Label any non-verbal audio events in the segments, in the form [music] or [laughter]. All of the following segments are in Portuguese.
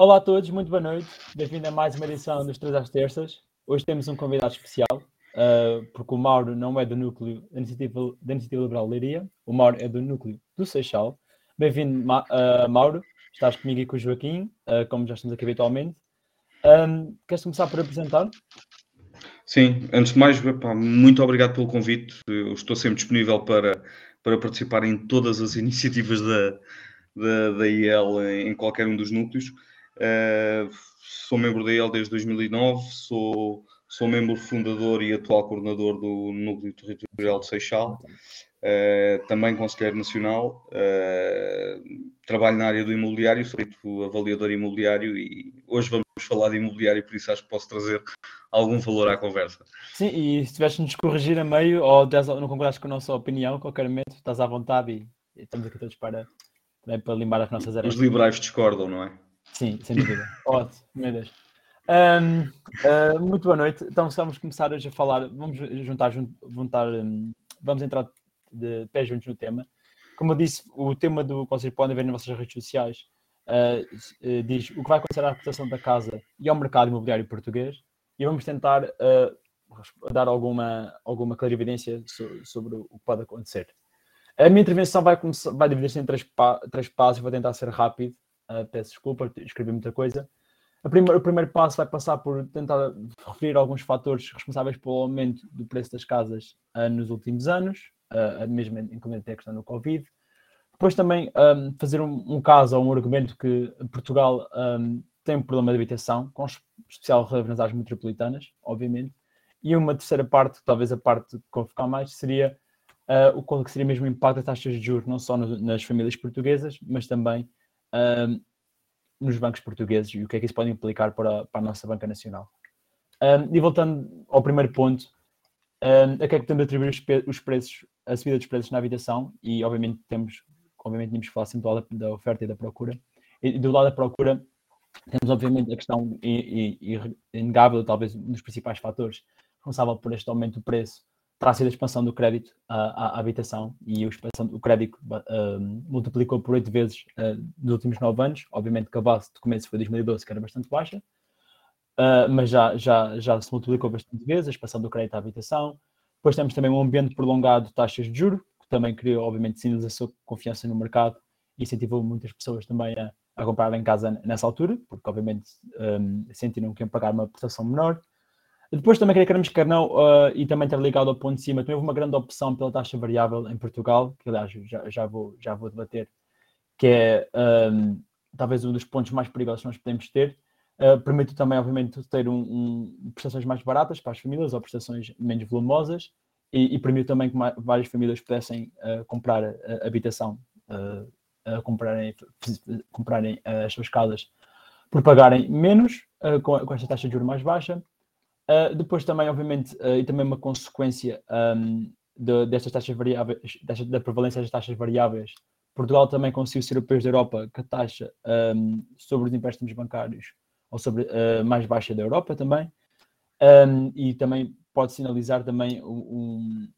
Olá a todos, muito boa noite. Bem-vindo a mais uma edição dos Três às Terças. Hoje temos um convidado especial, uh, porque o Mauro não é do núcleo da Iniciativa, da Iniciativa Liberal Leiria, o Mauro é do núcleo do Seixal. Bem-vindo, Ma uh, Mauro. Estás comigo e com o Joaquim, uh, como já estamos aqui habitualmente. Um, queres começar por apresentar? Sim, antes de mais, muito obrigado pelo convite. Eu estou sempre disponível para, para participar em todas as [laughs] iniciativas da, da, da IEL em qualquer um dos núcleos. Uh, sou membro da IEL desde 2009, sou, sou membro fundador e atual coordenador do Núcleo Territorial de Seixal, uh, também conselheiro nacional, uh, trabalho na área do imobiliário, sou avaliador imobiliário e hoje vamos falar de imobiliário, por isso acho que posso trazer algum valor à conversa. Sim, e se tivesse nos corrigir a meio ou não concordas com a nossa opinião, qualquer momento estás à vontade e, estamos aqui todos para, para limpar as nossas areias. Os liberais discordam, não é? Sim, sem dúvida. [laughs] Ótimo, meu Deus. Um, uh, muito boa noite. Então vamos começar hoje a falar, vamos juntar, juntar um, vamos entrar de pé juntos no tema. Como eu disse, o tema do que vocês podem ver nas vossas redes sociais uh, uh, diz o que vai acontecer à reputação da casa e ao mercado imobiliário português e vamos tentar dar alguma, alguma clarividência so, sobre o que pode acontecer. A minha intervenção vai, vai dividir-se em três, três passos, vou tentar ser rápido Uh, peço desculpa, escrevi muita coisa. O primeiro passo vai passar por tentar referir alguns fatores responsáveis pelo aumento do preço das casas uh, nos últimos anos, uh, mesmo incluindo a questão do Covid. Depois também um, fazer um, um, caso ou um argumento que Portugal um, tem um problema de habitação, com especial relevância nas áreas metropolitanas, obviamente. E uma terceira parte, talvez a parte que vou focar mais, seria uh, o qual seria mesmo o impacto das taxas de juros, não só no, nas famílias portuguesas, mas também um, nos bancos portugueses e o que é que isso pode implicar para, para a nossa banca nacional. Um, e voltando ao primeiro ponto, um, a que é que temos a atribuir os, os, preços, a subida dos preços na habitação e obviamente temos, obviamente temos que falar sempre do lado da oferta e da procura. E do lado da procura temos obviamente a questão inegável, talvez um dos principais fatores responsável por este aumento do preço terá sido a expansão do crédito à, à habitação e expansão, o crédito uh, multiplicou por oito vezes uh, nos últimos nove anos. Obviamente que a base de começo foi 2012, que era bastante baixa, uh, mas já, já, já se multiplicou bastante vezes a expansão do crédito à habitação. Depois temos também um ambiente prolongado de taxas de juros, que também criou, obviamente, sinais da sua confiança no mercado e incentivou muitas pessoas também a, a comprar em casa nessa altura, porque, obviamente, um, sentiram que iam pagar uma prestação menor. Depois também queremos que não, uh, e também ter ligado ao ponto de cima, também houve uma grande opção pela taxa variável em Portugal, que aliás já, já, vou, já vou debater, que é um, talvez um dos pontos mais perigosos que nós podemos ter. Uh, permite também, obviamente, ter um, um, prestações mais baratas para as famílias ou prestações menos volumosas e, e permite também que mais, várias famílias pudessem uh, comprar habitação, comprarem, comprarem as suas casas por pagarem menos com, com esta taxa de juros mais baixa Uh, depois também, obviamente, uh, e também uma consequência um, de, destas taxas variáveis, desta, da prevalência das taxas variáveis, Portugal também conseguiu ser o país da Europa que a taxa um, sobre os empréstimos bancários, ou sobre uh, mais baixa da Europa também, um, e também pode sinalizar também um,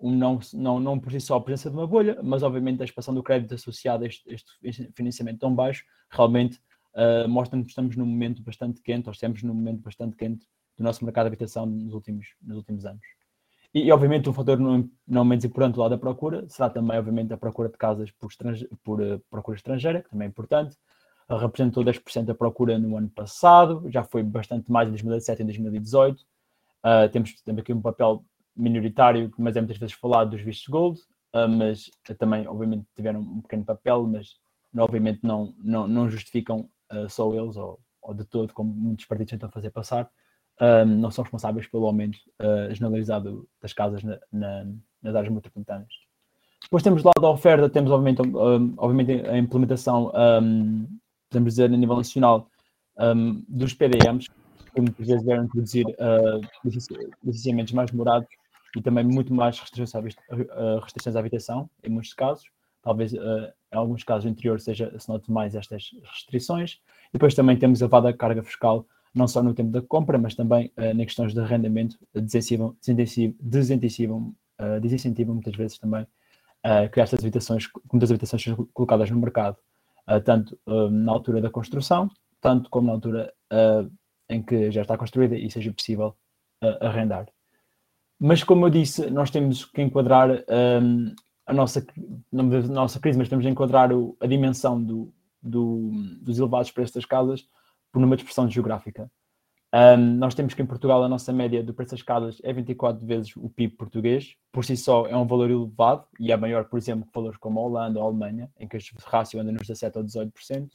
um, não, não, não por si só a presença de uma bolha, mas obviamente a expansão do crédito associado a este, este financiamento tão baixo, realmente uh, mostra que estamos num momento bastante quente, ou estamos num momento bastante quente do nosso mercado de habitação nos últimos, nos últimos anos. E, e, obviamente, um fator não, não menos importante do lado da procura será também, obviamente, a procura de casas por, estrange, por uh, procura estrangeira, que também é importante. Uh, representou 10% da procura no ano passado, já foi bastante mais em 2017 e em 2018. Uh, temos, temos aqui um papel minoritário, mas é muitas vezes falado dos vistos gold, uh, mas também, obviamente, tiveram um pequeno papel, mas obviamente não, não, não justificam uh, só eles ou, ou de todo, como muitos partidos tentam fazer passar um, não são responsáveis pelo aumento uh, generalizado das casas na, na, nas áreas metropolitanas. Depois temos do lado da oferta, temos obviamente, um, obviamente a implementação, um, podemos dizer, a nível nacional, um, dos PDMs, que muitas vezes vieram introduzir uh, licenciamentos mais demorados e também muito mais restrições à, uh, restrições à habitação, em muitos casos. Talvez uh, em alguns casos anteriores seja, se note mais estas restrições. E depois também temos a elevada carga fiscal não só no tempo da compra, mas também uh, em questões de arrendamento, desincentivam, desincentivam, uh, desincentivam muitas vezes também uh, que estas habitações, muitas habitações sejam colocadas no mercado, uh, tanto na altura da construção, tanto como na altura em que já está construída e seja possível arrendar. Mas, como eu disse, nós temos que enquadrar um, a nossa, não nossa crise, mas temos que enquadrar o, a dimensão do, do, dos elevados preços das casas por uma expressão geográfica. Um, nós temos que em Portugal a nossa média do preço das casas é 24 vezes o PIB português, por si só é um valor elevado e é maior, por exemplo, que valores como a Holanda ou a Alemanha, em que este rácio anda nos 17 ou 18%, uh,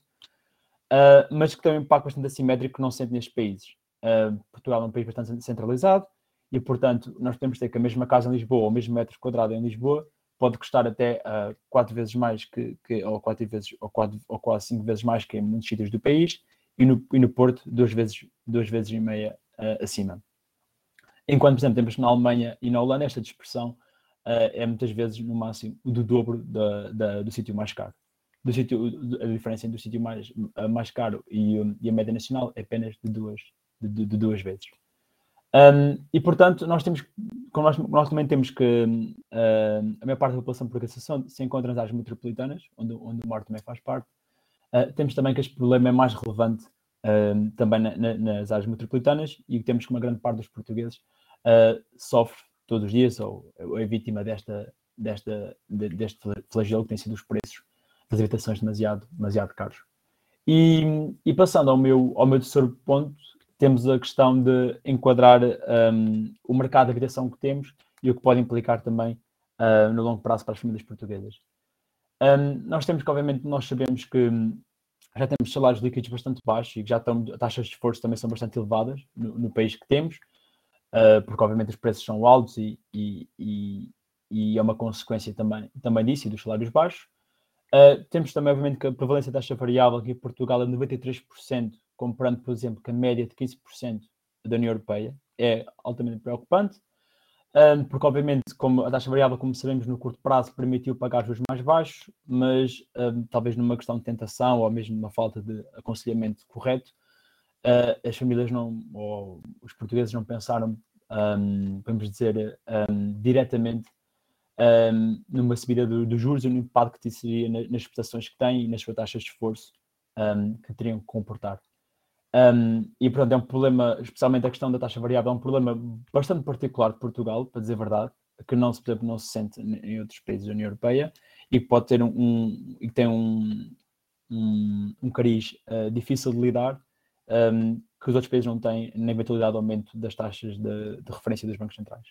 mas que tem um impacto bastante assimétrico que não se sente nestes países. Uh, Portugal é um país bastante centralizado e, portanto, nós que ter que a mesma casa em Lisboa ou o mesmo metro quadrado em Lisboa pode custar até uh, quatro vezes mais que, que, ou quatro vezes ou, quatro, ou quase cinco vezes mais que em muitos sítios do país e no, e no Porto duas vezes, duas vezes e meia uh, acima. Enquanto, por exemplo, temos na Alemanha e na Holanda, esta dispersão uh, é muitas vezes no máximo do dobro da, da, do sítio mais caro. Do sítio, a diferença entre o sítio mais, uh, mais caro e, e, a média nacional é apenas de duas, de, de, duas vezes. Um, e portanto, nós temos, nós, nós também temos que a maior parte da população por se encontra nas áreas metropolitanas, onde, onde o mar também faz parte, Uh, temos também que este problema é mais relevante uh, também na, na, nas áreas metropolitanas e temos que uma grande parte dos portugueses uh, sofre todos os dias ou, ou é vítima desta, desta, de, deste flagelo que tem sido os preços das habitações demasiado, demasiado caros. E, e, passando ao meu, ao meu terceiro ponto, temos a questão de enquadrar um, o mercado de habitação que temos e o que pode implicar também uh, no longo prazo para as famílias portuguesas. Um, nós temos que, obviamente, nós sabemos que hum, já temos salários líquidos bastante baixos e que já estão, taxas de esforço também são bastante elevadas no, no país que temos, uh, porque obviamente os preços são altos e, e, e, e, é uma consequência também, também disso e dos salários baixos. Uh, temos também, obviamente, que a prevalência da taxa variável aqui em Portugal é 93%, comparando, por exemplo, com a média de 15% da União Europeia. É altamente preocupante um, porque obviamente, como a taxa variável, como sabemos, no curto prazo permitiu pagar juros mais baixos, mas um, talvez numa questão de tentação ou mesmo numa falta de aconselhamento correto, uh, as famílias não, ou os portugueses não pensaram, um, vamos dizer, diretamente numa subida dos do juros e no impacto que isso seria nas prestações que têm e nas suas taxas de esforço que teriam que comportar. Um, e pronto, é um problema, especialmente a questão da taxa variável, é um problema bastante particular de Portugal, para dizer a verdade, que não se, exemplo, não se sente em outros países da União Europeia e que pode ter um, um e tem um, um, um cariz uh, difícil de lidar, que os outros países não têm na eventualidade de aumento das taxas de, de referência dos bancos centrais.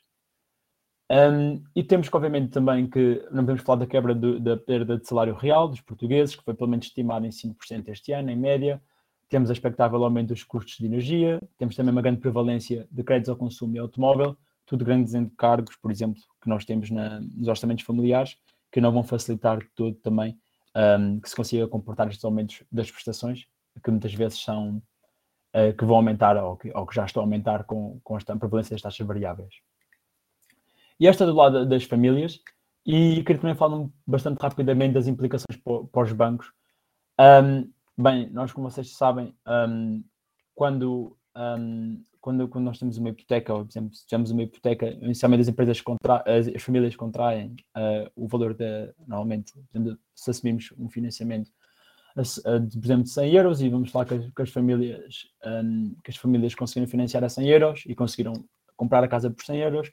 E temos que, obviamente, também que não podemos falar da quebra do, da perda de salário real dos portugueses, que foi pelo menos estimado em 5% este ano, em média, temos expectável aumento dos custos de energia, temos também uma grande prevalência de créditos ao consumo e automóvel, tudo grandes encargos, por exemplo, que nós temos na, nos orçamentos familiares, que não vão facilitar todo também um, que se consiga comportar estes aumentos das prestações, que muitas vezes são uh, que vão aumentar ou que, ou que, já estão a aumentar com, com esta prevalência das taxas variáveis. E esta do lado das famílias, e queria também falar bastante rapidamente das implicações para, os bancos. Um, Bem, nós, como vocês sabem, um, quando, um, quando, quando nós temos uma hipoteca, ou, por exemplo, se tivermos uma hipoteca, inicialmente as empresas, as, as famílias contraem uh, o valor da, normalmente, exemplo, se assumimos um financiamento, de, por exemplo, de 100 euros e vamos falar que as, que as famílias, um, que as famílias conseguiram financiar a 100 euros e conseguiram comprar a casa por 100 euros,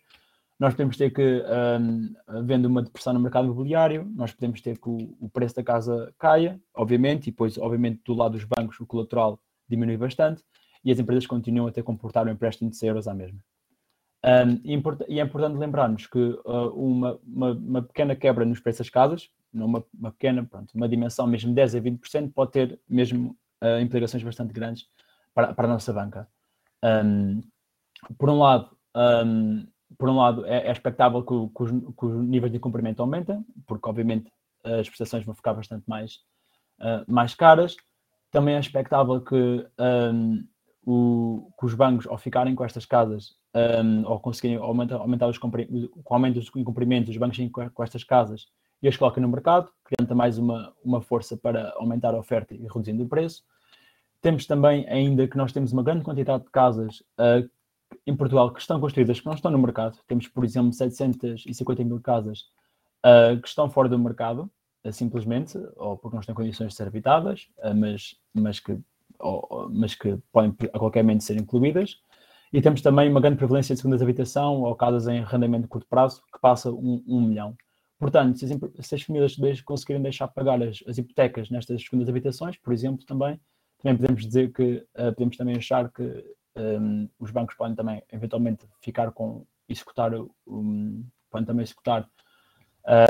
nós podemos ter que, um, havendo uma depressão no mercado imobiliário, nós podemos ter que o, o, preço da casa caia, obviamente, e depois, obviamente, do lado dos bancos o colateral diminui bastante e as empresas continuam a ter que comportar um empréstimo de 100 euros à mesma. Um, e, é importante lembrarmos que uh, uma, uma, uma, pequena quebra nos preços das casas, uma, uma pequena, pronto, uma dimensão mesmo de 10 a 20%, pode ter mesmo uh, implicações bastante grandes para, para a nossa banca. Um, por um lado, um, por um lado, é, é expectável que, que, os, que, os, níveis de cumprimento aumentem, porque obviamente as prestações vão ficar bastante mais, uh, mais caras. Também é expectável que, um, o, que os bancos, ao ficarem com estas casas, um, ou conseguirem aumentar, aumentar os com aumento dos incumprimentos, os bancos com, com estas casas e as colocam no mercado, criando mais uma, uma força para aumentar a oferta e reduzindo o preço. Temos também ainda que nós temos uma grande quantidade de casas uh, em Portugal que estão construídas, que não estão no mercado. Temos, por exemplo, 750 mil casas uh, que estão fora do mercado, uh, simplesmente, ou porque não estão em condições de ser habitadas, uh, mas, mas que mas que podem a qualquer momento ser incluídas. E temos também uma grande prevalência de segundas habitação ou casas em arrendamento de curto prazo, que passa um, um milhão. Portanto, se as, se as famílias conseguirem deixar pagar as, as, hipotecas nestas segundas habitações, por exemplo, também, também podemos dizer que, podemos também achar que um, os bancos podem também, eventualmente, ficar com, executar, um, podem também executar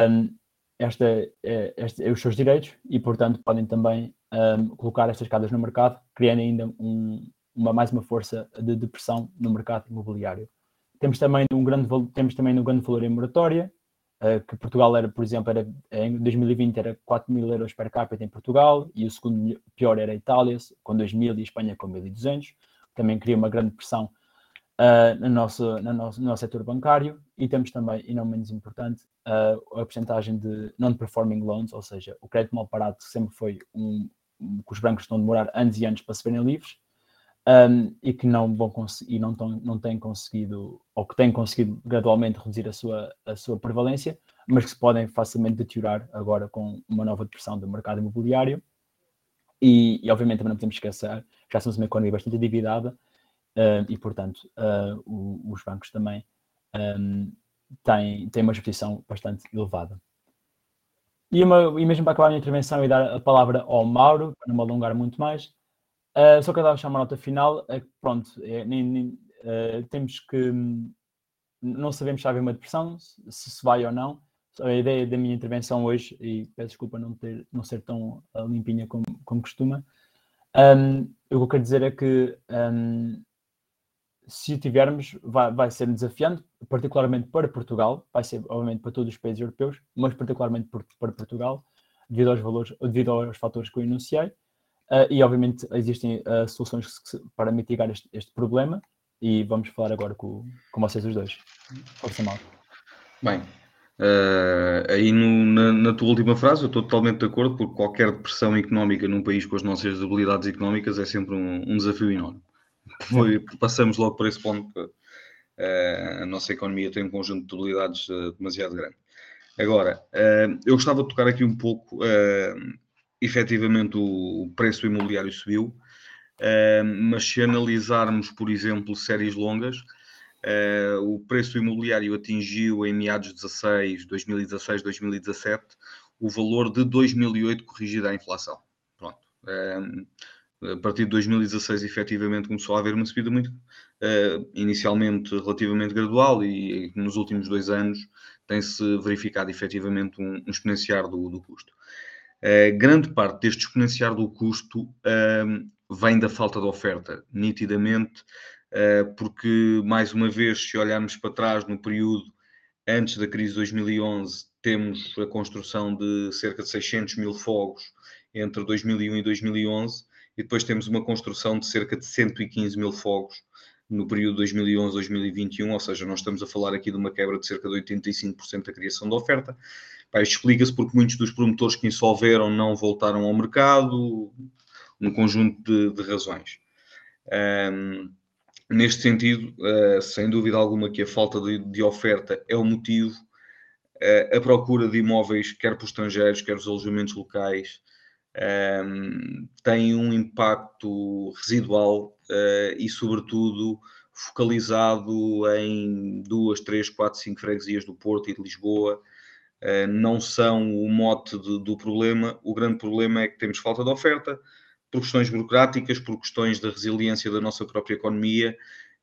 um, esta, eh, este, os seus direitos e, portanto, podem também colocar estas casas no mercado, criando ainda um, uma, mais uma força de depressão no mercado imobiliário. Temos também um grande, temos também um grande valor em moratória, uh, que Portugal era, por exemplo, era, em 2020 era 4 mil euros per capita em Portugal e o segundo pior era a Itália, com 2 mil e a Espanha com 1.200. Também cria uma grande pressão uh, no, nosso, no, nosso, no nosso setor bancário e temos também, e não menos importante, uh, a porcentagem de non-performing loans, ou seja, o crédito mal parado sempre foi um, um que os bancos estão a demorar anos e anos para se verem livres um, e que não vão conseguir, não, não têm conseguido, ou que têm conseguido gradualmente reduzir a sua, a sua prevalência, mas que se podem facilmente deteriorar agora com uma nova depressão do mercado imobiliário. E, e obviamente também não podemos esquecer, já somos uma economia bastante endividada uh, e, portanto, uh, o, os bancos também um, têm, têm uma exposição bastante elevada. E, uma, e mesmo para acabar a minha intervenção e dar a palavra ao Mauro, para não me alongar muito mais, Uh, só que eu estava a chamar a nota final, é que pronto, é, nem, nem, uh, temos que não sabemos se vai haver uma depressão, se, se vai ou não. A ideia da minha intervenção hoje, e peço desculpa não, ter, não ser tão uh, limpinha como, como costuma, um, o que eu quero dizer é que um, se tivermos, vai, vai ser desafiante, particularmente para Portugal, vai ser obviamente para todos os países europeus, mas particularmente para Portugal, devido aos valores, devido aos fatores que eu enunciei. Uh, e obviamente existem uh, soluções para mitigar este, este, problema e vamos falar agora com, com vocês os dois. Força mal. Bem, uh, aí no, na, na, tua última frase eu estou totalmente de acordo porque qualquer depressão económica num país com as nossas habilidades económicas é sempre um, um desafio enorme. Foi, passamos logo por esse ponto que a nossa economia tem um conjunto de habilidades demasiado grande. Agora, eu gostava de tocar aqui um pouco efetivamente o preço imobiliário subiu, uh, mas se analisarmos, por exemplo, séries longas, uh, o preço imobiliário atingiu em meados de 16, 2016, 2017, o valor de 2008 corrigido à inflação. Pronto. Uh, a partir de 2016, efetivamente, começou a haver uma subida muito, inicialmente relativamente gradual, e nos últimos dois anos tem-se verificado efetivamente um, um exponenciar do, do custo. Uh, grande parte deste exponenciar do custo uh, vem da falta de oferta, nitidamente, porque, mais uma vez, se olharmos para trás no período antes da crise de 2011, temos a construção de cerca de 600 mil fogos entre 2001 e 2011, e depois temos uma construção de cerca de 115 mil fogos no período 2011-2021, ou seja, nós estamos a falar aqui de uma quebra de cerca de 85% da criação de oferta. Explica-se porque muitos dos promotores que insolveram não voltaram ao mercado, um conjunto de, de razões. Um, neste sentido, uh, sem dúvida alguma que a falta de, de oferta é o motivo, uh, a procura de imóveis, quer os estrangeiros, quer os alojamentos locais, um, tem um impacto residual uh, e, sobretudo, focalizado em duas, três, quatro, cinco freguesias do Porto e de Lisboa, não são o mote de, do problema. O grande problema é que temos falta de oferta, por questões burocráticas, por questões da resiliência da nossa própria economia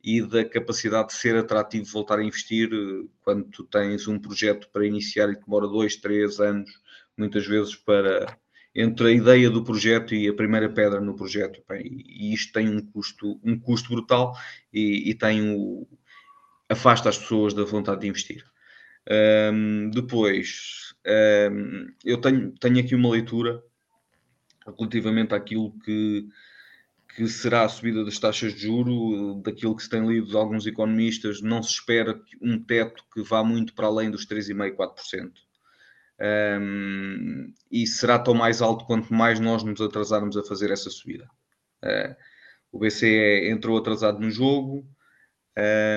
e da capacidade de ser atrativo voltar a investir eh, quando tu tens um projeto para iniciar e demora dois, três anos, muitas vezes para entre a ideia do projeto e a primeira pedra no projeto. E isto tem um custo, um custo brutal e, e tem o, afasta as pessoas da vontade de investir. Um, depois, um, eu tenho, tenho aqui uma leitura relativamente àquilo que, que será a subida das taxas de juro, daquilo que se tem lido de alguns economistas, não se espera um teto que vá muito para além dos 3,5%, 4%. Um, e será tão mais alto quanto mais nós nos atrasarmos a fazer essa subida. Uh, o BCE entrou atrasado no jogo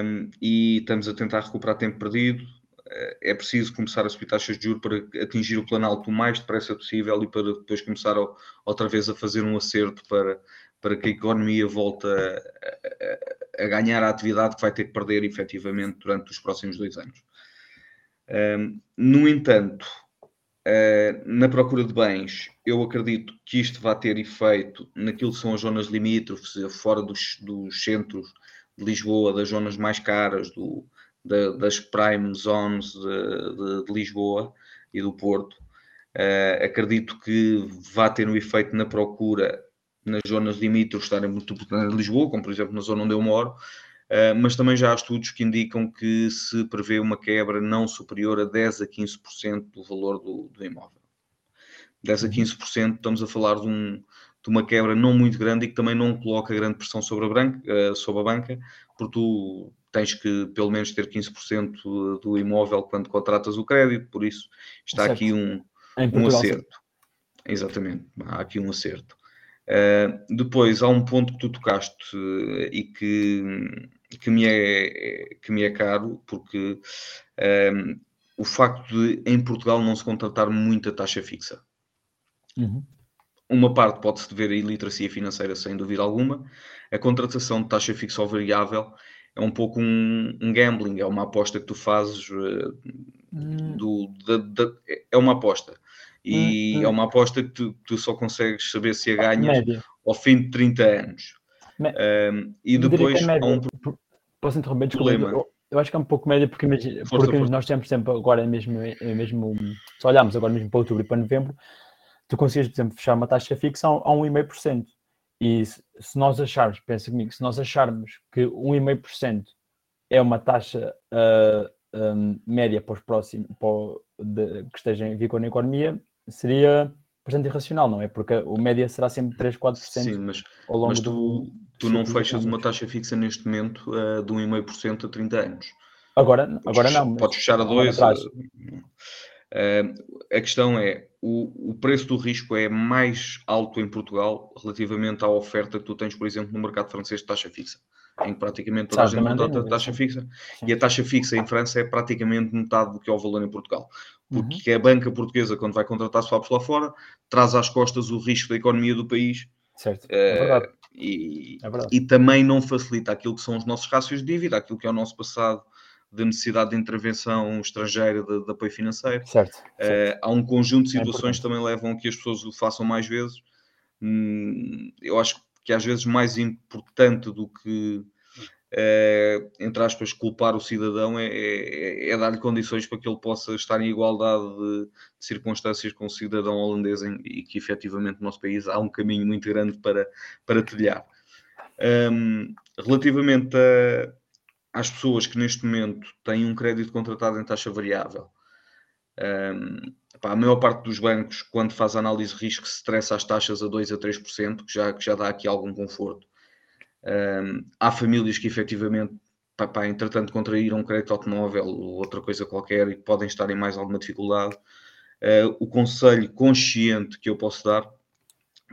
um, e estamos a tentar recuperar tempo perdido. Eh, é preciso começar a subir taxas de juros para atingir o planalto o mais depressa possível e para depois começar outra vez a fazer um acerto para, para que a economia volte a, a, a ganhar a atividade que vai ter que perder efetivamente durante os próximos dois anos. Um, no entanto, uh, na procura de bens, eu acredito que isto vai ter efeito naquilo que são as zonas limítrofes, fora dos, dos centros de Lisboa, das zonas mais caras, do, da, das prime zones de, de, de, Lisboa e do Porto. Uh, acredito que vai ter um efeito na procura nas zonas limítrofes estarem muito de Lisboa, como por exemplo na zona onde eu moro, uh, mas também já há estudos que indicam que se prevê uma quebra não superior a 10 a 15% do valor do, do, imóvel. 10 a 15%, uhum. estamos a falar de, um, de, uma quebra não muito grande e que também não coloca grande pressão sobre a, branca, uh, sobre a banca, porque tu tens que pelo menos ter 15% do imóvel quando contratas o crédito, por isso está certo. aqui um, um acerto. Exatamente, há aqui um acerto. Uh, depois há um ponto que tu tocaste uh, e que, que, me é, que me é caro, porque uh, o facto de em Portugal não se contratar muita taxa fixa. Uhum. Uma parte pode-se dever à iliteracia financeira, sem dúvida alguma. A contratação de taxa fixa ou variável é um pouco um, um gambling, é uma aposta que tu fazes uh, do, da, da, é uma aposta. E hum, é uma aposta que tu, tu, só consegues saber se a ganhas média. ao fim de 30 anos. Um, e depois há um Posso interromper? Desculpa, eu, eu, acho que é um pouco média porque, imagina, força, porque força. nós temos sempre agora mesmo, mesmo se olharmos agora mesmo para outubro e para novembro, tu consegues, por exemplo, fechar uma taxa fixa a 1,5%. E se, se nós acharmos, pensa comigo, se nós acharmos que 1,5% é uma taxa uh, ah, um, média para os próximos, para, de, que esteja em vigor na economia, seria bastante irracional, não é? Porque o média será sempre 3, 4% Sim, mas, ao longo mas tu, do, tu não fechas uma taxa fixa neste momento uh, de 1,5% a 30 anos. Agora, podes agora não. Podes fechar a 2. Uh, a questão é, o, o preço do risco é mais alto em Portugal relativamente à oferta que tu tens, por exemplo, no mercado francês de taxa fixa, em que praticamente toda a gente contrata taxa fixa, e a taxa fixa em França é praticamente metade do que é o valor em Portugal. Porque uhum. a banca portuguesa, quando vai contratar swaps lá fora, traz às costas o risco da economia do país. Certo, é verdade. E, é verdade. e também não facilita aquilo que são os nossos rácios de dívida, aquilo que é o nosso passado de necessidade de intervenção estrangeira de, de apoio financeiro. Certo, certo. Uh, há um conjunto de é situações que também levam a que as pessoas o façam mais vezes. Hum, eu acho que às vezes mais importante do que, uh, entre aspas, culpar o cidadão é, é, é dar-lhe condições para que ele possa estar em igualdade de, de circunstâncias com o cidadão holandês em, e que efetivamente no nosso país há um caminho muito grande para, para trilhar. Um, relativamente a às pessoas que neste momento têm um crédito contratado em taxa variável. Um, pá, a maior parte dos bancos, quando faz análise de risco, se estressa as taxas a 2 a 3%, que já, que já dá aqui algum conforto. Um, há famílias que efetivamente, pá, pá, entretanto, contraíram um crédito automóvel ou outra coisa qualquer e podem estar em mais alguma dificuldade. Uh, o conselho consciente que eu posso dar,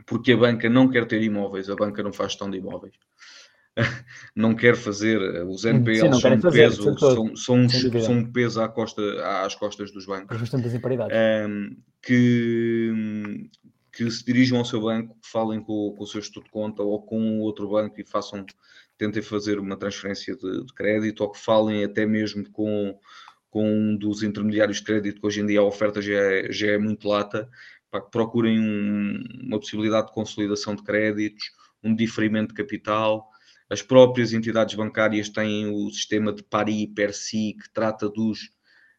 porque a banca não quer ter imóveis, a banca não faz gestão de imóveis [laughs] não quer fazer, eh, os NPLs Sim, são, um fazer, peso, são, são, um, são um peso à costa, às costas dos bancos. Um, que, que se dirijam ao seu banco, falem com, com o seu estudo de conta ou com outro banco e façam, tentem fazer uma transferência de, de crédito ou que falem até mesmo com, com um dos intermediários de crédito, que hoje em dia a oferta já é, já é muito lata, para que procurem um, uma possibilidade de consolidação de créditos, um diferimento de capital, as próprias entidades bancárias têm o sistema de pari per si, que trata dos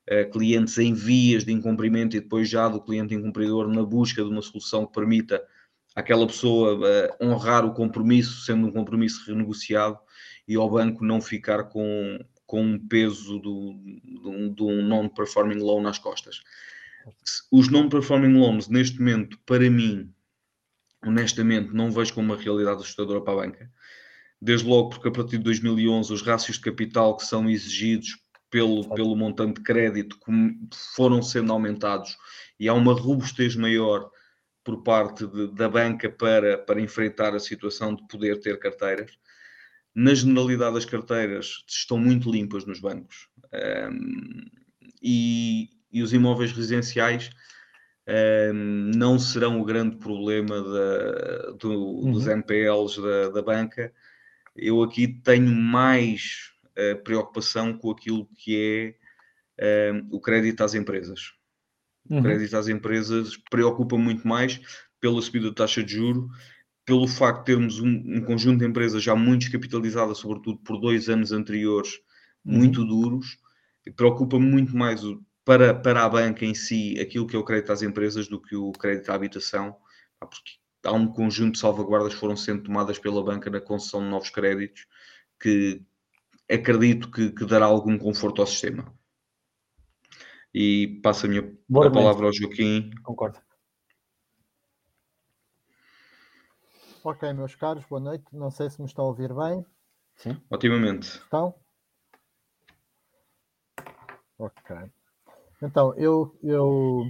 uh, clientes em vias de incumprimento e depois já do cliente incumpridor na busca de uma solução que permita aquela pessoa uh, honrar o compromisso, sendo um compromisso renegociado, e ao banco não ficar com, com um peso do, do, do non-performing loan nas costas. Os non-performing loans, neste momento, para mim, honestamente, não vejo como uma realidade assustadora para a banca desde logo porque a partir de 2011 os rácios de capital que são exigidos pelo, pelo montante de crédito foram sendo aumentados e há uma robustez maior por parte de, da banca para, para enfrentar a situação de poder ter carteiras. Na generalidade, as carteiras estão muito limpas nos bancos um, e, e os imóveis residenciais um, não serão o grande problema da, do, uhum. dos NPLs da, da, banca. Eu aqui tenho mais uh, preocupação com aquilo que é um, o crédito às empresas. O uhum. crédito às empresas preocupa muito mais pela subida da taxa de juro, pelo facto de termos um, um, conjunto de empresas já muito descapitalizadas, sobretudo por dois anos anteriores, uhum. muito duros, preocupa muito mais o, para, para a banca em si aquilo que é o crédito às empresas do que o crédito à habitação, porque há um conjunto de salvaguardas que foram sendo tomadas pela banca na concessão de novos créditos que acredito que, que dará algum conforto ao sistema. E passo a minha a palavra ao Joaquim. Concordo. Ok, meus caros, boa noite. Não sei se me estão a ouvir bem. Sim. Otimamente. Estão? Ok. Então, eu, eu,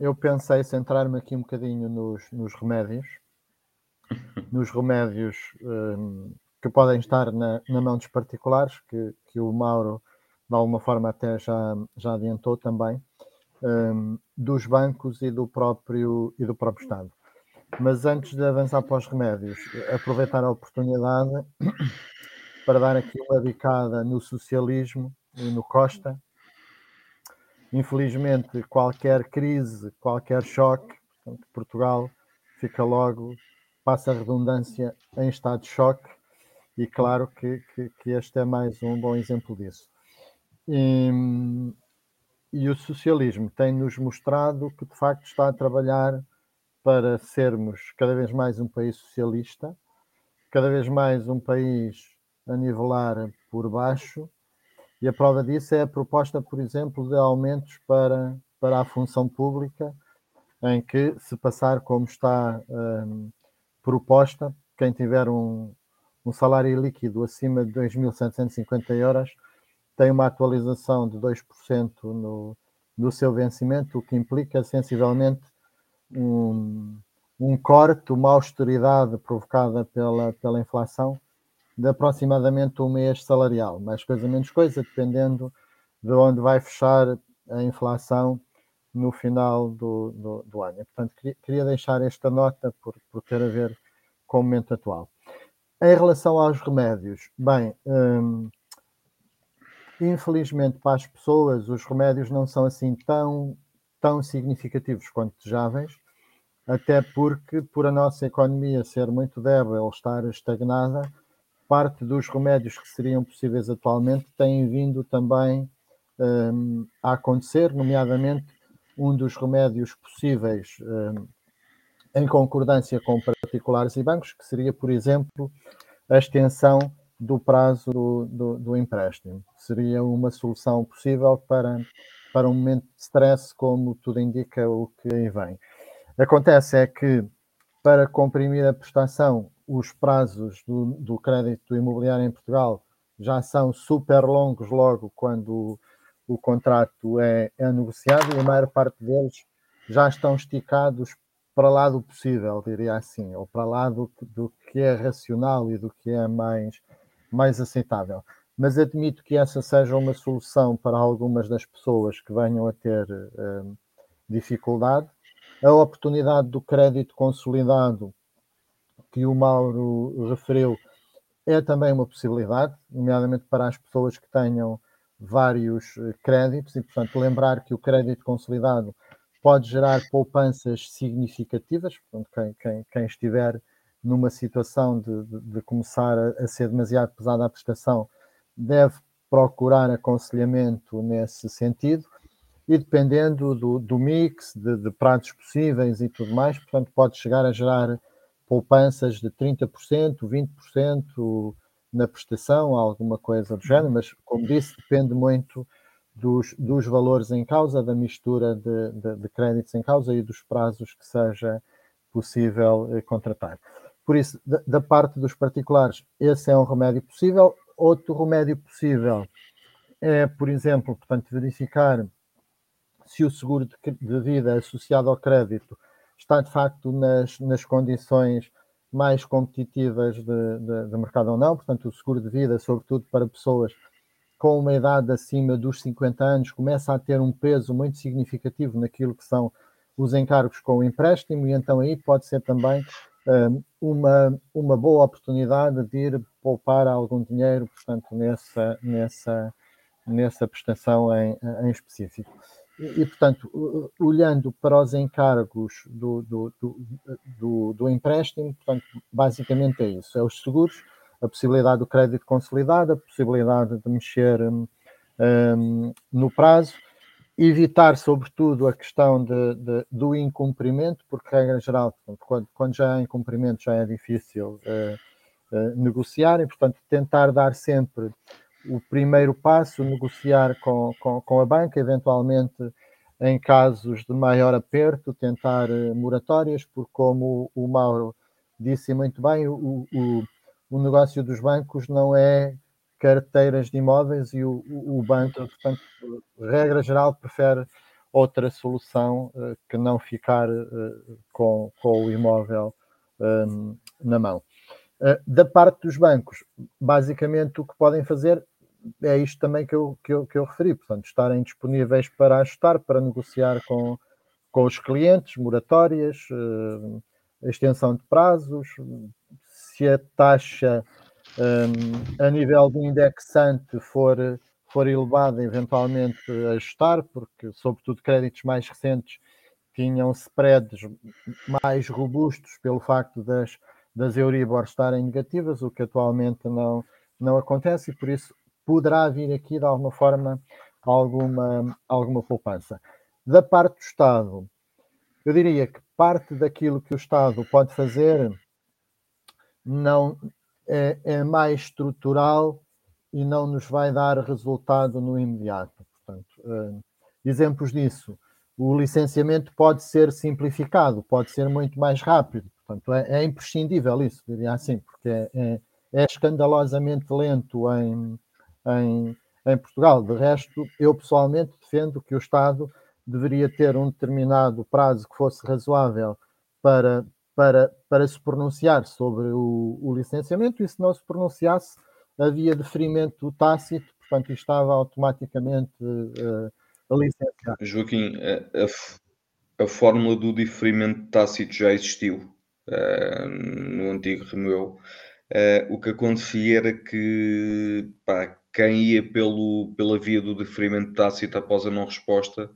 eu pensei centrar-me aqui um bocadinho nos, nos remédios. [laughs] Nos remédios um, que podem estar na, na mão dos particulares, que, que o Mauro, de alguma forma, até já, já adiantou também, um, dos bancos e do próprio, e do próprio Estado. Mas antes de avançar para os remédios, aproveitar a oportunidade [coughs] para dar aqui uma bicada no socialismo e no Costa. Infelizmente, qualquer crise, qualquer choque, portanto, Portugal fica logo, passa a redundância, em estado de choque, e claro que, que, que este é mais um bom exemplo disso. E, e o socialismo tem-nos mostrado que de facto está a trabalhar para sermos cada vez mais um país socialista, cada vez mais um país a nivelar por baixo, e a prova disso é a proposta, por exemplo, de aumentos para, para a função pública, em que, se passar como está um, proposta, quem tiver um, um salário líquido acima de 2.750 euros tem uma atualização de 2% no, no seu vencimento, o que implica sensivelmente um, um corte, uma austeridade provocada pela, pela inflação de aproximadamente um mês salarial, mais coisa menos coisa, dependendo de onde vai fechar a inflação no final do, do, do ano. Portanto, queria, deixar esta nota por, por ter a ver com o momento atual. Em relação aos remédios, bem, hum, infelizmente para as pessoas, os remédios não são assim tão tão significativos quanto desejáveis, até porque, por a nossa economia ser muito débil, estar estagnada, parte dos remédios que seriam possíveis atualmente têm vindo também um, a acontecer, nomeadamente um dos remédios possíveis um, em concordância com particulares e bancos, que seria, por exemplo, a extensão do prazo do, do, do empréstimo. Seria uma solução possível para para um momento de stress, como tudo indica o que aí vem. Acontece é que, para comprimir a prestação, os prazos do, do crédito imobiliário em Portugal já são super longos logo quando o, o contrato é, é negociado e a maior parte deles já estão esticados para lá do possível, diria assim, ou para lá do, do que é racional e do que é mais, mais aceitável mas admito que essa seja uma solução para algumas das pessoas que venham a ter uh, dificuldade. A oportunidade do crédito consolidado, que o Mauro referiu, é também uma possibilidade, nomeadamente para as pessoas que tenham vários eh, créditos, e, portanto, lembrar que o crédito consolidado pode gerar poupanças significativas, portanto, quem, quem, quem estiver numa situação de, de, de começar a, a, ser demasiado pesada a prestação, deve procurar aconselhamento nesse sentido. E dependendo do, do mix de, de pratos possíveis e tudo mais, portanto, pode chegar a gerar poupanças de 30%, 20% na prestação, alguma coisa do género, mas, como disse, depende muito dos, dos valores em causa, da mistura de, de, de, créditos em causa e dos prazos que seja possível eh, contratar. Por isso, da, da parte dos particulares, esse é um remédio possível. Outro remédio possível é, por exemplo, portanto, verificar se o seguro de, vida associado ao crédito está de facto nas, nas condições mais competitivas de, de, de, mercado ou não. Portanto, o seguro de vida, sobretudo para pessoas com uma idade acima dos 50 anos, começa a ter um peso muito significativo naquilo que são os encargos com o empréstimo, e então aí pode ser também uma, uma boa oportunidade de ir poupar algum dinheiro, portanto, nessa, nessa, nessa prestação em, em específico. E, portanto, olhando para os encargos do, do, do, do, empréstimo, portanto, basicamente é isso: é os seguros, a possibilidade do crédito consolidado, a possibilidade de mexer um, um, no prazo, evitar, sobretudo, a questão de, de, do incumprimento, porque, regra geral, portanto, quando, quando, já há incumprimento, já é difícil uh, uh, negociar, e, portanto, tentar dar sempre o primeiro passo, negociar com, com, com, a banca, eventualmente em casos de maior aperto, tentar uh, moratórias, porque como o, Mauro disse muito bem, o, o, o, negócio dos bancos não é carteiras de imóveis e o, o banco, portanto, regra geral, prefere outra solução uh, que não ficar uh, com, com o imóvel um, na mão. da parte dos bancos, basicamente o que podem fazer é isto também que eu, que eu, que eu referi, portanto, estarem disponíveis para ajustar, para negociar com, com os clientes, moratórias, uh, extensão de prazos, se a taxa um, a nível do indexante for, for elevada, eventualmente ajustar, porque, sobretudo, créditos mais recentes tinham spreads mais robustos pelo facto das, das Euribor estarem negativas, o que atualmente não, não acontece, e por isso poderá vir aqui de alguma forma alguma, alguma poupança. Da parte do Estado, eu diria que parte daquilo que o Estado pode fazer não é, é mais estrutural e não nos vai dar resultado no imediato. Portanto, uh, exemplos disso, o licenciamento pode ser simplificado, pode ser muito mais rápido. Portanto, é, é imprescindível isso, diria assim, porque é, é, é escandalosamente lento em, em, em Portugal. De resto, eu pessoalmente defendo que o Estado deveria ter um determinado prazo que fosse razoável para, para, para se pronunciar sobre o, o licenciamento e se não se pronunciasse, havia deferimento tácito, portanto, estava automaticamente uh, a licenciar. Joaquim, a, a, a, fórmula do diferimento tácito já existiu uh, no antigo Remeu. Uh, o que acontecia era que pá, quem ia pelo, pela via do deferimento tácito após a não resposta,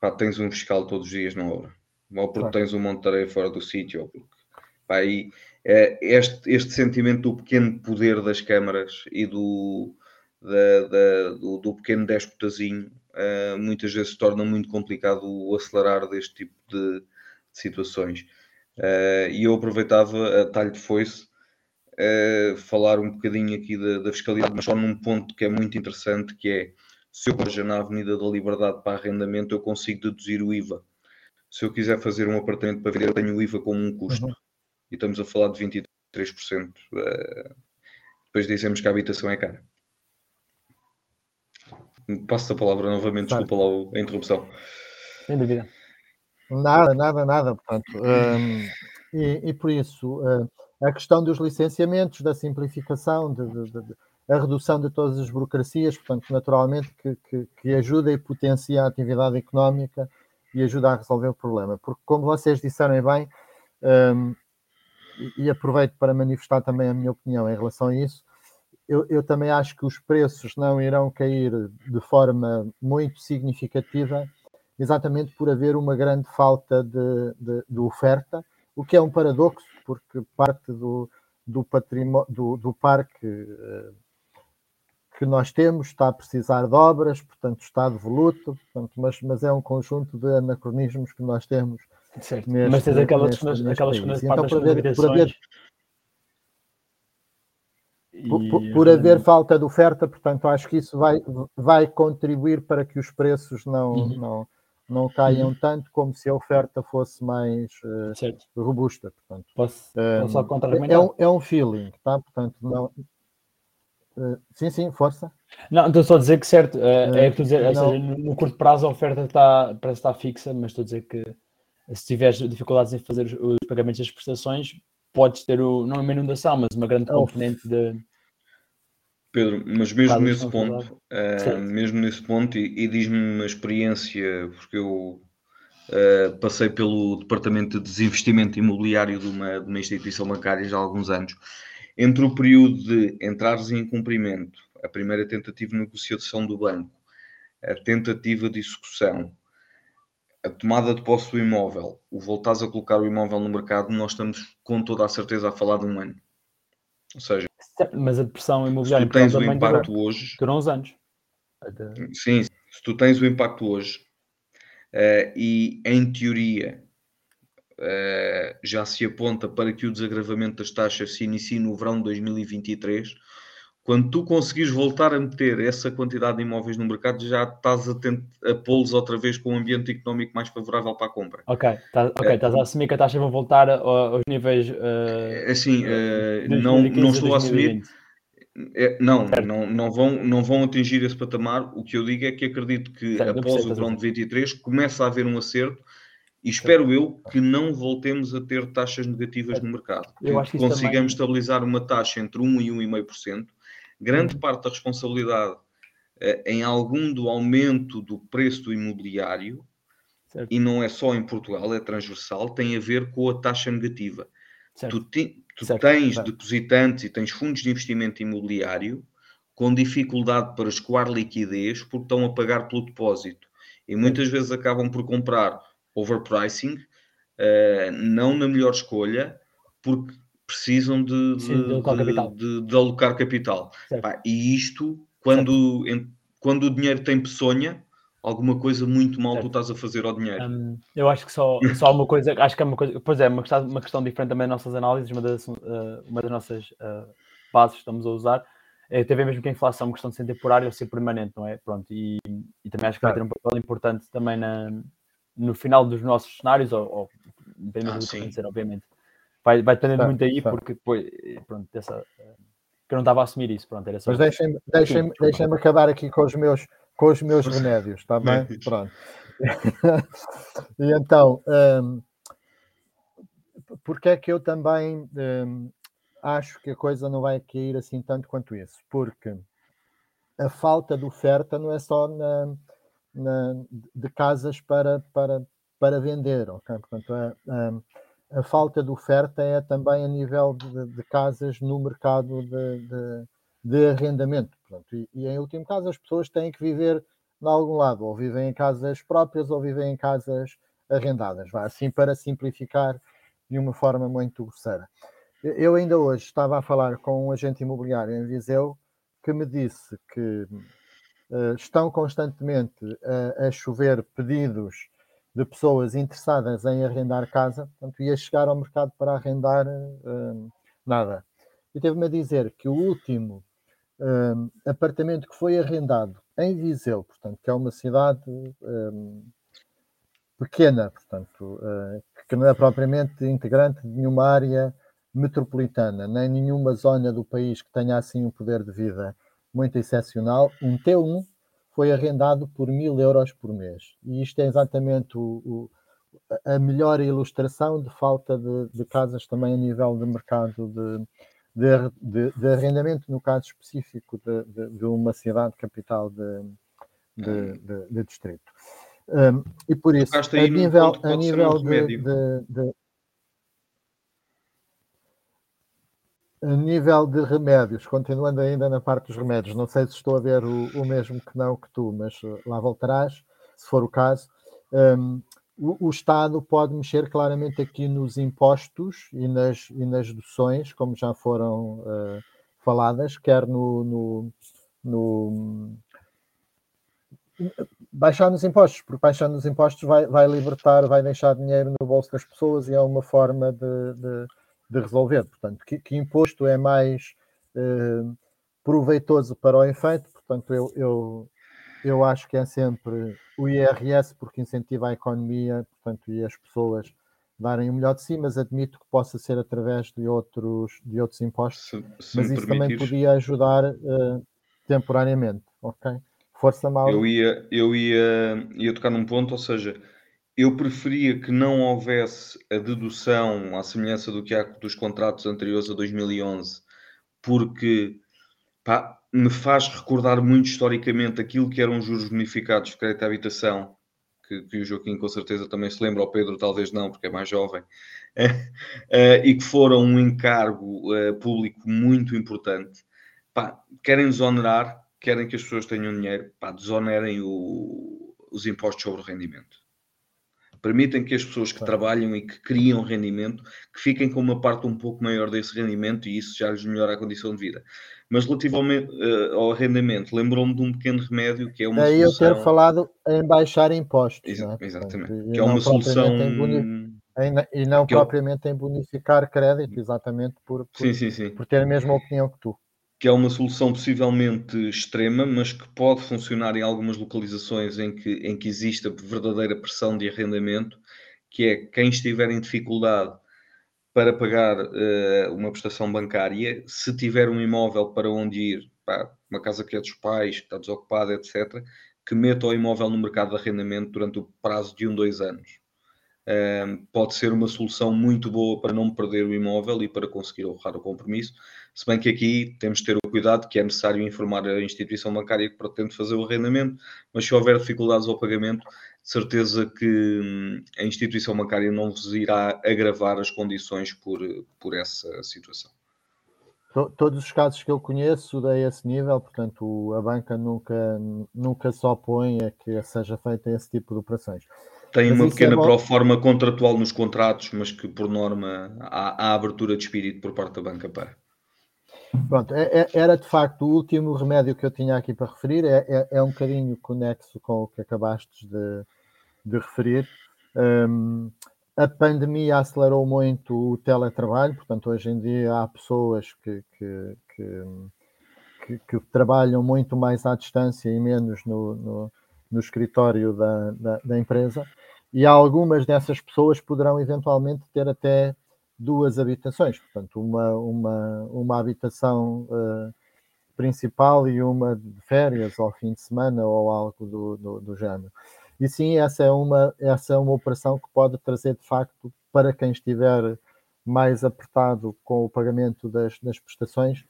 pá, tens um fiscal todos os dias na obra. Ou porque claro. tens um monte de areia fora do sítio, ou porque pá, e, é, este, este sentimento do pequeno poder das câmaras e do, da, da, do, do, pequeno déspotazinho uh, muitas vezes torna muito complicado o acelerar deste tipo de, de situações. Uh, e eu aproveitava a talho de foice uh, falar um bocadinho aqui da, da, fiscalidade, mas só num ponto que é muito interessante, que é se eu já na Avenida da Liberdade para arrendamento, eu consigo deduzir o IVA. Se eu quiser fazer um apartamento para vender, eu tenho o IVA como um custo. Uhum. E estamos a falar de 23%. Uh, eh, depois dizemos que a habitação é cara. Passo a palavra novamente, claro. desculpa lá a interrupção. Sem dúvida. Nada, nada, nada. Portanto, um, e, e, por isso, uh, a questão dos licenciamentos, da simplificação, de, de, de, a redução de todas as burocracias, portanto, naturalmente, que, que, que, ajuda e potencia a atividade económica e ajuda a resolver o problema. Porque, como vocês disseram bem, um, e, aproveito para manifestar também a minha opinião em relação a isso, eu, eu, também acho que os preços não irão cair de forma muito significativa, exatamente por haver uma grande falta de, de oferta, o que é um paradoxo, porque parte do, do património do, do parque uh, que nós temos está a precisar de obras, portanto está devoluto, portanto, mas, mas é um conjunto de anacronismos que nós temos. Certo. Neste, mas tens aquelas, neste, neste aquelas país. Então, por haver, por haver, por, por, haver falta de oferta, portanto, acho que isso vai, vai contribuir para que os preços não, uhum. não, não caiam uhum. tanto como se a oferta fosse mais uh, robusta. Portanto, posso, um, posso é, um, é um feeling, tá? Portanto, não. Uh, sim, sim, força. Não, estou só a dizer que certo, uh, é que dizer, seja, no curto prazo a oferta está, parece estar fixa, mas estou a dizer que se tiveres dificuldades em fazer os, os pagamentos das prestações, podes ter o, não uma inundação, mas uma grande componente de Pedro, mas mesmo nesse ponto, uh, mesmo nesse ponto, e, e diz-me uma experiência, porque eu Uh, passei pelo departamento de desinvestimento imobiliário de uma, de uma instituição bancária já há alguns anos. Entre o período de entrares em cumprimento, a primeira tentativa de negociação do banco, a tentativa de execução, a tomada de posse do imóvel, o voltares a colocar o imóvel no mercado, nós estamos com toda a certeza a falar de um ano. Ou seja, mas a depressão imobiliária se tu tens o impacto durou, hoje, durou uns anos. Sim, se tu tens o impacto hoje uh, e em teoria uh, já se aponta para que o desagravamento das taxas se inicie no verão de 2023 quando tu conseguires voltar a meter essa quantidade de imóveis no mercado, já estás a, a pô-los outra vez com um ambiente económico mais favorável para a compra. Ok, tá, ok, é, estás a assumir que a taxa vai voltar aos níveis. Uh, assim, uh, não, não estou a assumir. É, não, não, não, vão, não vão atingir esse patamar. O que eu digo é que acredito que certo, após o verão de 23 começa a haver um acerto e espero certo. eu que não voltemos a ter taxas negativas no mercado. Que, que consigamos também... estabilizar uma taxa entre 1 e 1,5% grande uhum. parte da responsabilidade uh, em algum do aumento do preço do imobiliário, certo. e não é só em Portugal, é transversal, tem a ver com a taxa negativa. Certo. Tu, ti, tu certo. tens depositantes e tens fundos de investimento imobiliário com dificuldade para escoar liquidez porque estão a pagar pelo depósito e muitas vezes acabam por comprar overpricing, uh, não na melhor escolha, porque precisam de, de, de, alocar, de, capital. de alocar capital. Pá, e isto, quando, em, quando o dinheiro tem peçonha, alguma coisa muito mal certo. tu estás a fazer ao dinheiro. Um, eu acho que só, só uma coisa, acho que é uma coisa, pois é, uma questão, uma questão diferente também das nossas análises, uma das, uh, uma das nossas uh, bases que estamos a usar, é ter mesmo que a inflação é uma questão de ser temporária ou ser permanente, não é? Pronto, e, e também acho que vai ter um papel importante também na, no final dos nossos cenários, ou, ou dependendo ah, do que acontecer, obviamente. Vai, vai dependendo muito aí, porque depois, pronto, dessa, que eu não estava a assumir isso, pronto, era só... Mas deixem-me deixem, deixem acabar aqui com os meus, com os meus remédios, está bem? Pronto. [laughs] e então, um, porque é que eu também um, acho que a coisa não vai cair assim tanto quanto isso? Porque a falta de oferta não é só na, na de casas para, para, para vender, ok? Portanto, é, um, a falta de oferta é também a nível de, de casas no mercado de, de, de arrendamento. Portanto, e, e, em último caso, as pessoas têm que viver de algum lado, ou vivem em casas próprias ou vivem em casas arrendadas. Assim para simplificar de uma forma muito grosseira. Eu ainda hoje estava a falar com um agente imobiliário em Viseu que me disse que uh, estão constantemente a chover pedidos de pessoas interessadas em arrendar casa, portanto, ia chegar ao mercado para arrendar uh, nada. E teve-me a dizer que o último uh, apartamento que foi arrendado em Viseu, portanto, que é uma cidade uh, pequena, portanto, que não é propriamente integrante de nenhuma área metropolitana, nem nenhuma zona do país que tenha assim um poder de vida muito excepcional, um T1 foi arrendado por mil euros por mês. E isto é exatamente o, o, a melhor ilustração de falta de, de, casas também a nível de mercado de, de, de arrendamento, no caso específico de, uma cidade capital de, distrito. Um, e por isso, a nível, a nível de, A nível de remédios, continuando ainda na parte dos remédios, não sei se estou a ver o, o mesmo que não que tu, mas eh, lá voltarás, se for o caso. Um, o, o, Estado pode mexer claramente aqui nos impostos e nas, e nas deduções, como já foram uh, faladas, quer no, no, no, baixar nos impostos, porque baixar nos impostos vai, vai libertar, vai deixar dinheiro no bolso das pessoas e é uma forma de, de de resolver. Portanto, que, que imposto é mais eh, proveitoso para o efeito? Portanto, eu, eu, eu acho que é sempre o IRS, porque incentiva a economia, portanto, e as pessoas darem o melhor de si, mas admito que possa ser através de outros, de outros impostos. Se, se mas isso também podia ajudar uh, temporariamente, ok? Força mal. Eu ia, eu ia, ia tocar num ponto, ou seja, eu preferia que não houvesse a dedução à semelhança do que há dos contratos anteriores a 2011, porque pá, me faz recordar muito historicamente aquilo que eram os juros bonificados de crédito à habitação, que, que, o Joaquim com certeza também se lembra, o Pedro talvez não, porque é mais jovem, uh, [laughs] e que foram um encargo uh, público muito importante. Pá, querem desonerar, querem que as pessoas tenham dinheiro, pá, desonerem o, os impostos sobre o rendimento. Permitem que as pessoas que trabalham e que criam rendimento, que fiquem com uma parte um pouco maior desse rendimento e isso já lhes melhora a condição de vida. Mas relativamente uh, ao arrendamento, lembrou-me de um pequeno remédio que é uma Daí solução... eu ter falado em baixar impostos. Exa é? Exatamente. Que é uma solução... E não que propriamente eu... em bonificar crédito, exatamente por, por, sim, sim, sim. por ter a mesma opinião que tu. Que é uma solução possivelmente extrema, mas que pode funcionar em algumas localizações em que, em que exista verdadeira pressão de arrendamento, que é quem estiver em dificuldade para pagar uh, uma prestação bancária, se tiver um imóvel para onde ir, pá, uma casa que é dos pais, que está desocupada, etc., que meta o imóvel no mercado de arrendamento durante o prazo de um, dois anos. Uh, pode ser uma solução muito boa para não perder o imóvel e para conseguir honrar o compromisso, se bem que aqui temos de ter o cuidado que é necessário informar a instituição bancária que pretende fazer o arrendamento, mas se houver dificuldades ao pagamento, certeza que hum, a instituição bancária não vos irá agravar as condições por, por essa situação. Todos os casos que eu conheço a esse nível, portanto, a banca nunca, nunca se opõe a que seja feita esse tipo de operações. Tem mas uma pequena é proforma contratual nos contratos, mas que, por norma, há, há abertura de espírito por parte da banca para. Pronto, é, é, era de facto o último remédio que eu tinha aqui para referir, é, é, é um bocadinho conexo com o que acabaste de, de referir. Um, a pandemia acelerou muito o teletrabalho, portanto, hoje em dia há pessoas que, que, que, que, que trabalham muito mais à distância e menos no, no, no escritório da, da, da empresa, e algumas dessas pessoas poderão eventualmente ter até duas habitações, portanto, uma, uma, uma habitação uh, principal e uma de férias ao fim de semana ou algo do, do, do género. E sim, essa é, uma, essa é uma operação que pode trazer, de facto, para quem estiver mais apertado com o pagamento das, das prestações,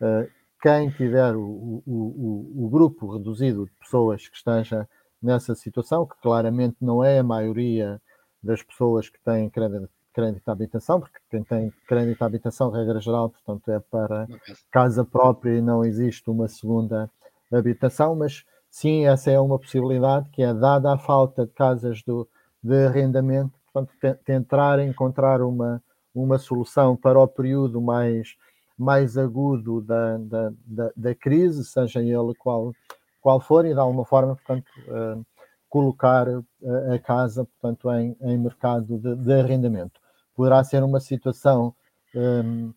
uh, quem tiver o, o, o, o, grupo reduzido de pessoas que esteja nessa situação, que claramente não é a maioria das pessoas que têm crédito crédito à habitação, porque quem tem crédito à habitação, regra geral, portanto, é para casa. própria e não existe uma segunda habitação, mas sim, essa é uma possibilidade que é dada a falta de casas do, de arrendamento, portanto, tentar encontrar uma, uma solução para o período mais, mais agudo da, da, da, da crise, seja ele qual, qual for, e de alguma forma, portanto, uh, colocar a, a casa, portanto, em, em mercado de, de arrendamento poderá ser uma situação um,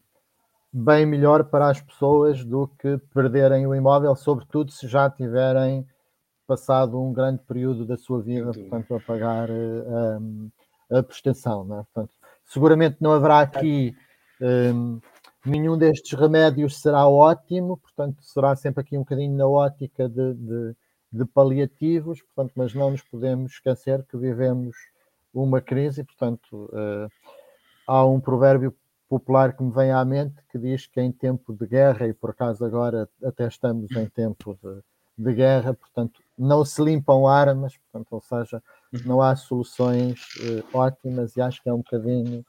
bem melhor para as pessoas do que perderem o imóvel, sobretudo se já tiverem passado um grande período da sua vida, portanto, a pagar um, a prestação. Não é? portanto, seguramente não haverá aqui um, nenhum destes remédios será ótimo, portanto, será sempre aqui um bocadinho na ótica de, de, de paliativos, portanto, mas não nos podemos esquecer que vivemos uma crise, portanto, uh, há um provérbio popular que me vem à mente que diz que em tempo de guerra, e por acaso agora até estamos em tempo de, de guerra, portanto, não se limpam armas, portanto, ou seja, não há soluções uh, ótimas e acho que é um bocadinho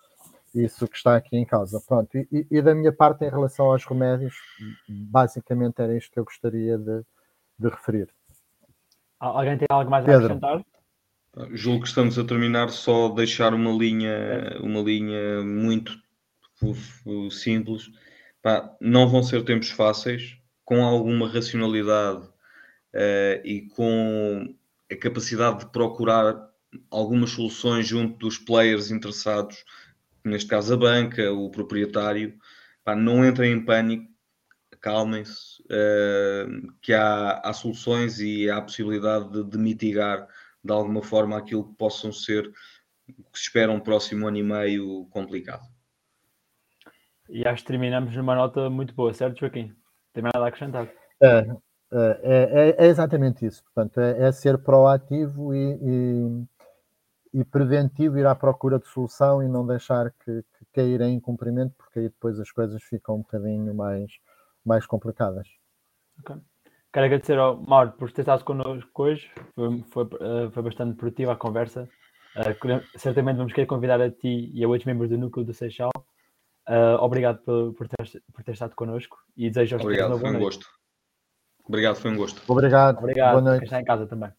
isso que está aqui em causa. Pronto, e, e, da minha parte, em relação aos remédios, basicamente era isto que eu gostaria de, de referir. Alguém tem algo mais Pedro. a acrescentar? Julgo que estamos a terminar só deixar uma linha, uma linha muito simples. Pá, não vão ser tempos fáceis, com alguma racionalidade uh, e com a capacidade de procurar algumas soluções junto dos players interessados, neste caso a banca, o proprietário. Pá, não entrem em pânico, calmem-se, uh, que há, há, soluções e há a possibilidade de, de mitigar de alguma forma aquilo que possam ser o que se espera um próximo ano e meio complicado. E acho que terminamos numa nota muito boa, certo, Joaquim? Tem mais nada a acrescentar? É, é, é, é exatamente isso. Portanto, é, é ser proativo e, e, e, preventivo, ir à procura de solução e não deixar que, que cair em cumprimento, porque aí depois as coisas ficam um bocadinho mais, mais complicadas. Okay. Quero agradecer ao Mauro por ter estado connosco hoje. Foi, foi, uh, foi bastante produtiva a conversa. Uh, certamente vamos querer convidar a ti e a outros membros do núcleo do Seixal. Uh, obrigado por, por, ter, por ter estado connosco e desejo aos Obrigado, foi um gosto. Obrigado, foi um gosto. Obrigado. Obrigado. Boa noite. Está em casa também.